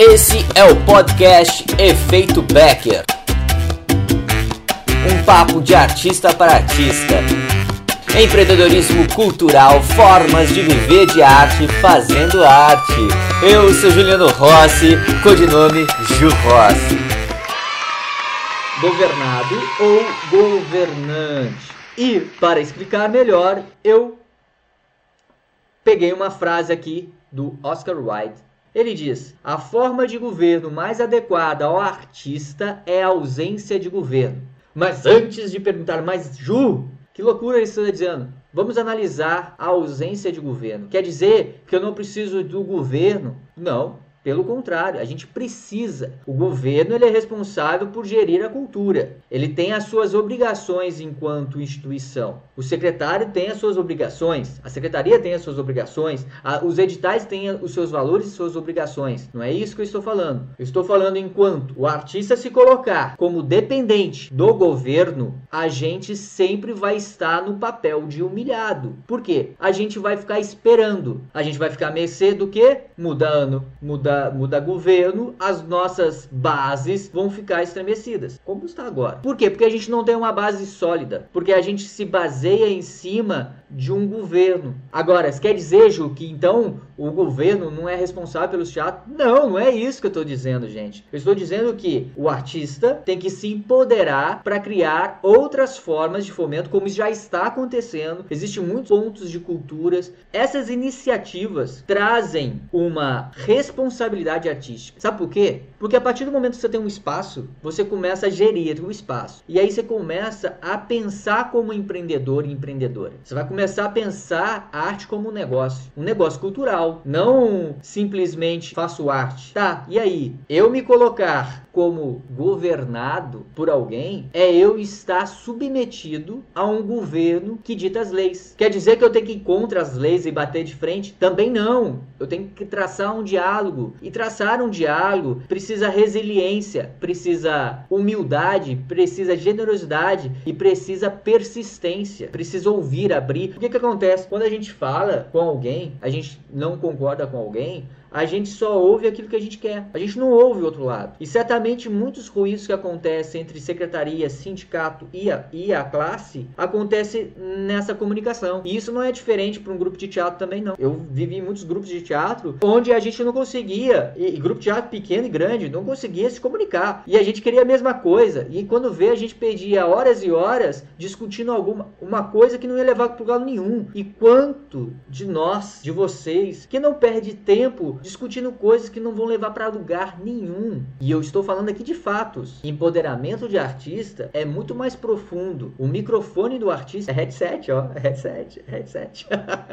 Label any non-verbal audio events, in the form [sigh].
Esse é o podcast Efeito Becker. Um papo de artista para artista. Empreendedorismo cultural, formas de viver de arte fazendo arte. Eu sou Juliano Rossi, codinome Ju Rossi. Governado ou governante? E para explicar melhor, eu peguei uma frase aqui do Oscar Wilde ele diz: a forma de governo mais adequada ao artista é a ausência de governo. Mas antes de perguntar, mas Ju, que loucura isso está dizendo? Vamos analisar a ausência de governo. Quer dizer que eu não preciso do governo? Não. Pelo contrário, a gente precisa. O governo ele é responsável por gerir a cultura. Ele tem as suas obrigações enquanto instituição. O secretário tem as suas obrigações, a secretaria tem as suas obrigações, a, os editais têm os seus valores e suas obrigações. Não é isso que eu estou falando. Eu estou falando enquanto o artista se colocar como dependente do governo, a gente sempre vai estar no papel de humilhado. Por quê? A gente vai ficar esperando. A gente vai ficar a mercê do que? Mudando, mudando muda, governo, as nossas bases vão ficar estremecidas, como está agora. Por quê? Porque a gente não tem uma base sólida, porque a gente se baseia em cima de um governo. Agora, quer dizer, Ju, que então o governo não é responsável pelos teatros? Não, não é isso que eu estou dizendo, gente. Eu estou dizendo que o artista tem que se empoderar para criar outras formas de fomento, como já está acontecendo. Existem muitos pontos de culturas. Essas iniciativas trazem uma responsabilidade artística. Sabe por quê? Porque a partir do momento que você tem um espaço, você começa a gerir o espaço. E aí você começa a pensar como empreendedor e empreendedora. Você vai começar a pensar a arte como um negócio, um negócio cultural, não simplesmente faço arte. Tá, e aí? Eu me colocar como governado por alguém é eu estar submetido a um governo que dita as leis. Quer dizer que eu tenho que ir contra as leis e bater de frente? Também não. Eu tenho que traçar um diálogo. E traçar um diálogo precisa resiliência, precisa humildade, precisa generosidade e precisa persistência. Precisa ouvir, abrir o que, que acontece? Quando a gente fala com alguém, a gente não concorda com alguém, a gente só ouve aquilo que a gente quer. A gente não ouve o outro lado. E certamente muitos ruídos que acontecem entre secretaria, sindicato e a, e a classe acontece nessa comunicação. E isso não é diferente para um grupo de teatro também não. Eu vivi muitos grupos de teatro onde a gente não conseguia, e, e grupo de teatro pequeno e grande, não conseguia se comunicar. E a gente queria a mesma coisa. E quando vê, a gente perdia horas e horas discutindo alguma uma coisa que não ia levar para lugar nenhum. E quanto de nós, de vocês, que não perde tempo discutindo coisas que não vão levar para lugar nenhum. E eu estou falando aqui de fatos. Empoderamento de artista é muito mais profundo. O microfone do artista é headset, ó, é headset, é headset. [laughs]